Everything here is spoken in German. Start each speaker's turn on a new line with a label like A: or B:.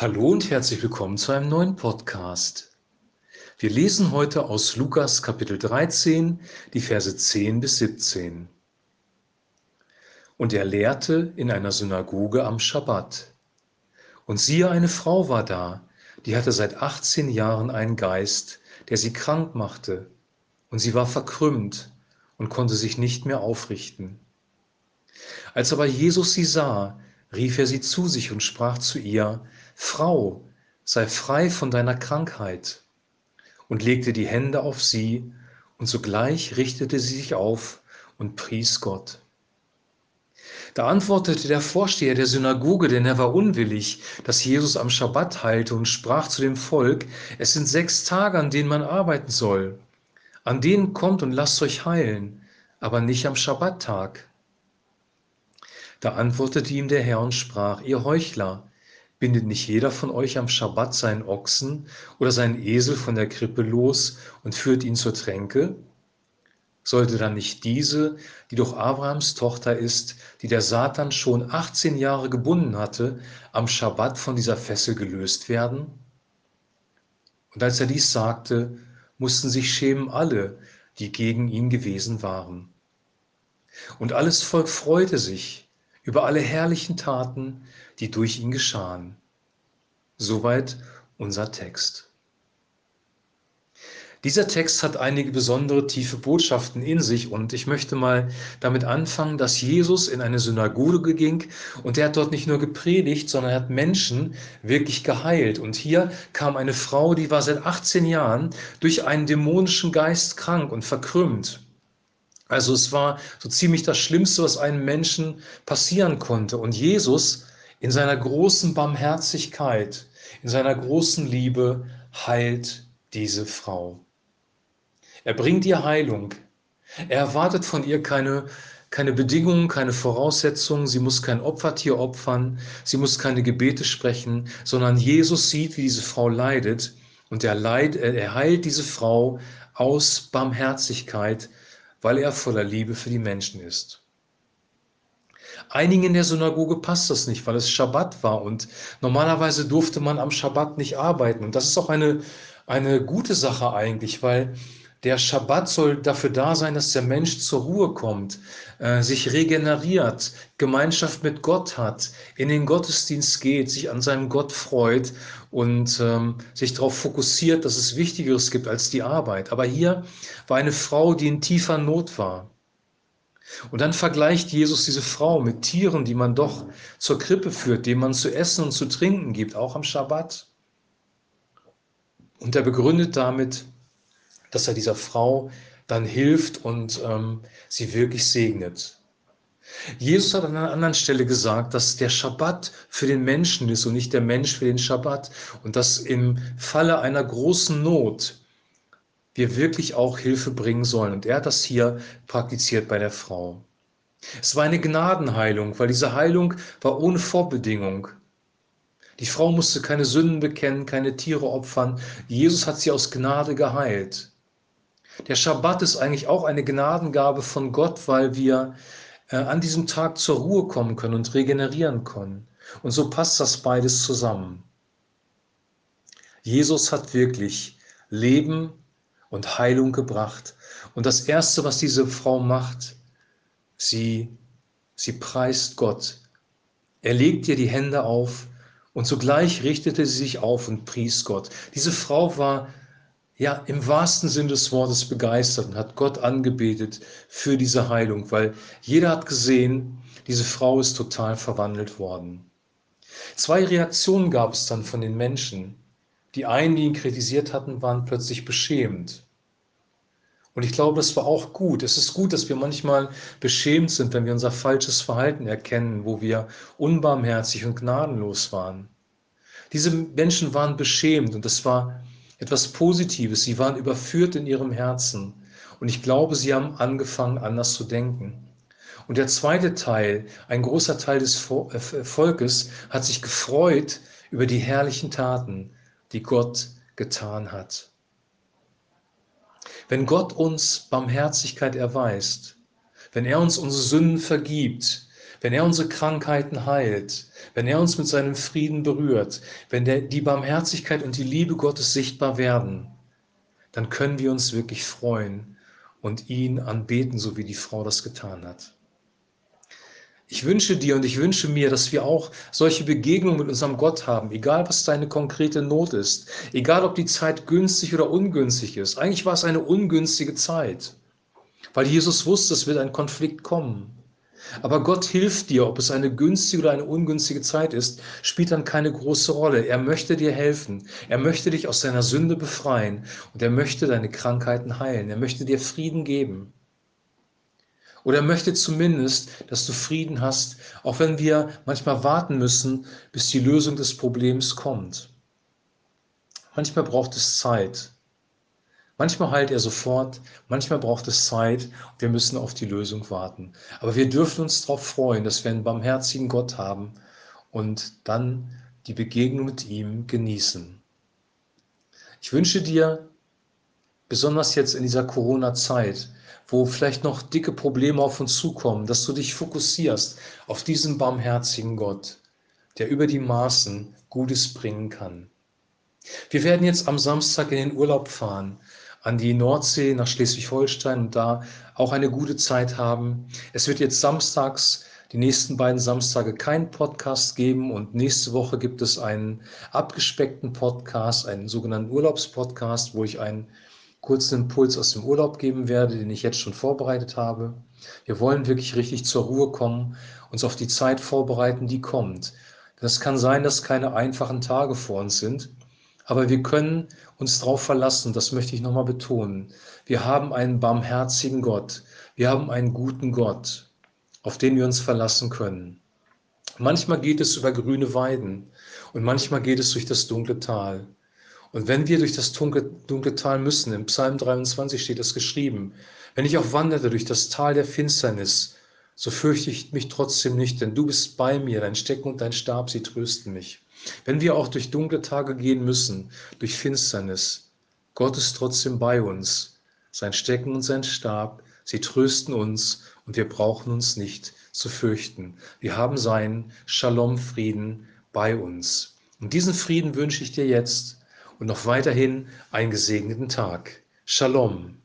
A: Hallo und herzlich willkommen zu einem neuen Podcast. Wir lesen heute aus Lukas Kapitel 13, die Verse 10 bis 17. Und er lehrte in einer Synagoge am Schabbat. Und siehe, eine Frau war da, die hatte seit 18 Jahren einen Geist, der sie krank machte, und sie war verkrümmt und konnte sich nicht mehr aufrichten. Als aber Jesus sie sah, rief er sie zu sich und sprach zu ihr, Frau, sei frei von deiner Krankheit, und legte die Hände auf sie, und sogleich richtete sie sich auf und pries Gott. Da antwortete der Vorsteher der Synagoge, denn er war unwillig, dass Jesus am Schabbat heilte und sprach zu dem Volk, es sind sechs Tage, an denen man arbeiten soll. An denen kommt und lasst euch heilen, aber nicht am Schabbattag. Da antwortete ihm der Herr und sprach, ihr Heuchler, Bindet nicht jeder von euch am Schabbat seinen Ochsen oder seinen Esel von der Krippe los und führt ihn zur Tränke? Sollte dann nicht diese, die doch Abrahams Tochter ist, die der Satan schon 18 Jahre gebunden hatte, am Schabbat von dieser Fessel gelöst werden? Und als er dies sagte, mussten sich schämen alle, die gegen ihn gewesen waren. Und alles Volk freute sich, über alle herrlichen Taten, die durch ihn geschahen. Soweit unser Text. Dieser Text hat einige besondere tiefe Botschaften in sich und ich möchte mal damit anfangen, dass Jesus in eine Synagoge ging und er hat dort nicht nur gepredigt, sondern er hat Menschen wirklich geheilt. Und hier kam eine Frau, die war seit 18 Jahren durch einen dämonischen Geist krank und verkrümmt. Also es war so ziemlich das Schlimmste, was einem Menschen passieren konnte. Und Jesus in seiner großen Barmherzigkeit, in seiner großen Liebe heilt diese Frau. Er bringt ihr Heilung. Er erwartet von ihr keine, keine Bedingungen, keine Voraussetzungen. Sie muss kein Opfertier opfern. Sie muss keine Gebete sprechen, sondern Jesus sieht, wie diese Frau leidet. Und er, leid, er heilt diese Frau aus Barmherzigkeit, weil er voller Liebe für die Menschen ist. Einigen in der Synagoge passt das nicht, weil es Schabbat war und normalerweise durfte man am Schabbat nicht arbeiten. Und das ist auch eine, eine gute Sache eigentlich, weil der Schabbat soll dafür da sein, dass der Mensch zur Ruhe kommt, äh, sich regeneriert, Gemeinschaft mit Gott hat, in den Gottesdienst geht, sich an seinem Gott freut und ähm, sich darauf fokussiert, dass es Wichtigeres gibt als die Arbeit. Aber hier war eine Frau, die in tiefer Not war. Und dann vergleicht Jesus diese Frau mit Tieren, die man doch zur Krippe führt, denen man zu essen und zu trinken gibt, auch am Schabbat. Und er begründet damit, dass er dieser Frau dann hilft und ähm, sie wirklich segnet. Jesus hat an einer anderen Stelle gesagt, dass der Schabbat für den Menschen ist und nicht der Mensch für den Schabbat und dass im Falle einer großen Not wir wirklich auch Hilfe bringen sollen. Und er hat das hier praktiziert bei der Frau. Es war eine Gnadenheilung, weil diese Heilung war ohne Vorbedingung. Die Frau musste keine Sünden bekennen, keine Tiere opfern. Jesus hat sie aus Gnade geheilt. Der Schabbat ist eigentlich auch eine Gnadengabe von Gott, weil wir äh, an diesem Tag zur Ruhe kommen können und regenerieren können. Und so passt das beides zusammen. Jesus hat wirklich Leben und Heilung gebracht. Und das Erste, was diese Frau macht, sie, sie preist Gott. Er legt ihr die Hände auf und zugleich richtete sie sich auf und pries Gott. Diese Frau war ja im wahrsten Sinn des Wortes begeistert und hat Gott angebetet für diese Heilung, weil jeder hat gesehen, diese Frau ist total verwandelt worden. Zwei Reaktionen gab es dann von den Menschen. Die einen, die ihn kritisiert hatten, waren plötzlich beschämt. Und ich glaube, das war auch gut. Es ist gut, dass wir manchmal beschämt sind, wenn wir unser falsches Verhalten erkennen, wo wir unbarmherzig und gnadenlos waren. Diese Menschen waren beschämt und das war etwas Positives. Sie waren überführt in ihrem Herzen. Und ich glaube, sie haben angefangen, anders zu denken. Und der zweite Teil, ein großer Teil des äh, Volkes, hat sich gefreut über die herrlichen Taten, die Gott getan hat. Wenn Gott uns Barmherzigkeit erweist, wenn er uns unsere Sünden vergibt, wenn er unsere Krankheiten heilt, wenn er uns mit seinem Frieden berührt, wenn der, die Barmherzigkeit und die Liebe Gottes sichtbar werden, dann können wir uns wirklich freuen und ihn anbeten, so wie die Frau das getan hat. Ich wünsche dir und ich wünsche mir, dass wir auch solche Begegnungen mit unserem Gott haben, egal was deine konkrete Not ist, egal ob die Zeit günstig oder ungünstig ist. Eigentlich war es eine ungünstige Zeit, weil Jesus wusste, es wird ein Konflikt kommen. Aber Gott hilft dir, ob es eine günstige oder eine ungünstige Zeit ist, spielt dann keine große Rolle. Er möchte dir helfen. Er möchte dich aus deiner Sünde befreien und er möchte deine Krankheiten heilen. Er möchte dir Frieden geben. Oder er möchte zumindest, dass du Frieden hast, auch wenn wir manchmal warten müssen, bis die Lösung des Problems kommt. Manchmal braucht es Zeit. Manchmal heilt er sofort, manchmal braucht es Zeit wir müssen auf die Lösung warten. Aber wir dürfen uns darauf freuen, dass wir einen barmherzigen Gott haben und dann die Begegnung mit ihm genießen. Ich wünsche dir, besonders jetzt in dieser Corona-Zeit, wo vielleicht noch dicke Probleme auf uns zukommen, dass du dich fokussierst auf diesen barmherzigen Gott, der über die Maßen Gutes bringen kann. Wir werden jetzt am Samstag in den Urlaub fahren, an die Nordsee nach Schleswig-Holstein und da auch eine gute Zeit haben. Es wird jetzt samstags, die nächsten beiden Samstage keinen Podcast geben und nächste Woche gibt es einen abgespeckten Podcast, einen sogenannten Urlaubspodcast, wo ich einen kurzen Impuls aus dem Urlaub geben werde, den ich jetzt schon vorbereitet habe. Wir wollen wirklich richtig zur Ruhe kommen, uns auf die Zeit vorbereiten, die kommt. Das kann sein, dass keine einfachen Tage vor uns sind, aber wir können uns darauf verlassen, das möchte ich nochmal betonen. Wir haben einen barmherzigen Gott, wir haben einen guten Gott, auf den wir uns verlassen können. Manchmal geht es über grüne Weiden und manchmal geht es durch das dunkle Tal. Und wenn wir durch das dunkle, dunkle Tal müssen, im Psalm 23 steht es geschrieben, wenn ich auch wanderte durch das Tal der Finsternis, so fürchte ich mich trotzdem nicht, denn du bist bei mir, dein Stecken und dein Stab, sie trösten mich. Wenn wir auch durch dunkle Tage gehen müssen, durch Finsternis, Gott ist trotzdem bei uns. Sein Stecken und sein Stab, sie trösten uns und wir brauchen uns nicht zu fürchten. Wir haben seinen Shalom-Frieden bei uns. Und diesen Frieden wünsche ich dir jetzt und noch weiterhin einen gesegneten Tag. Shalom.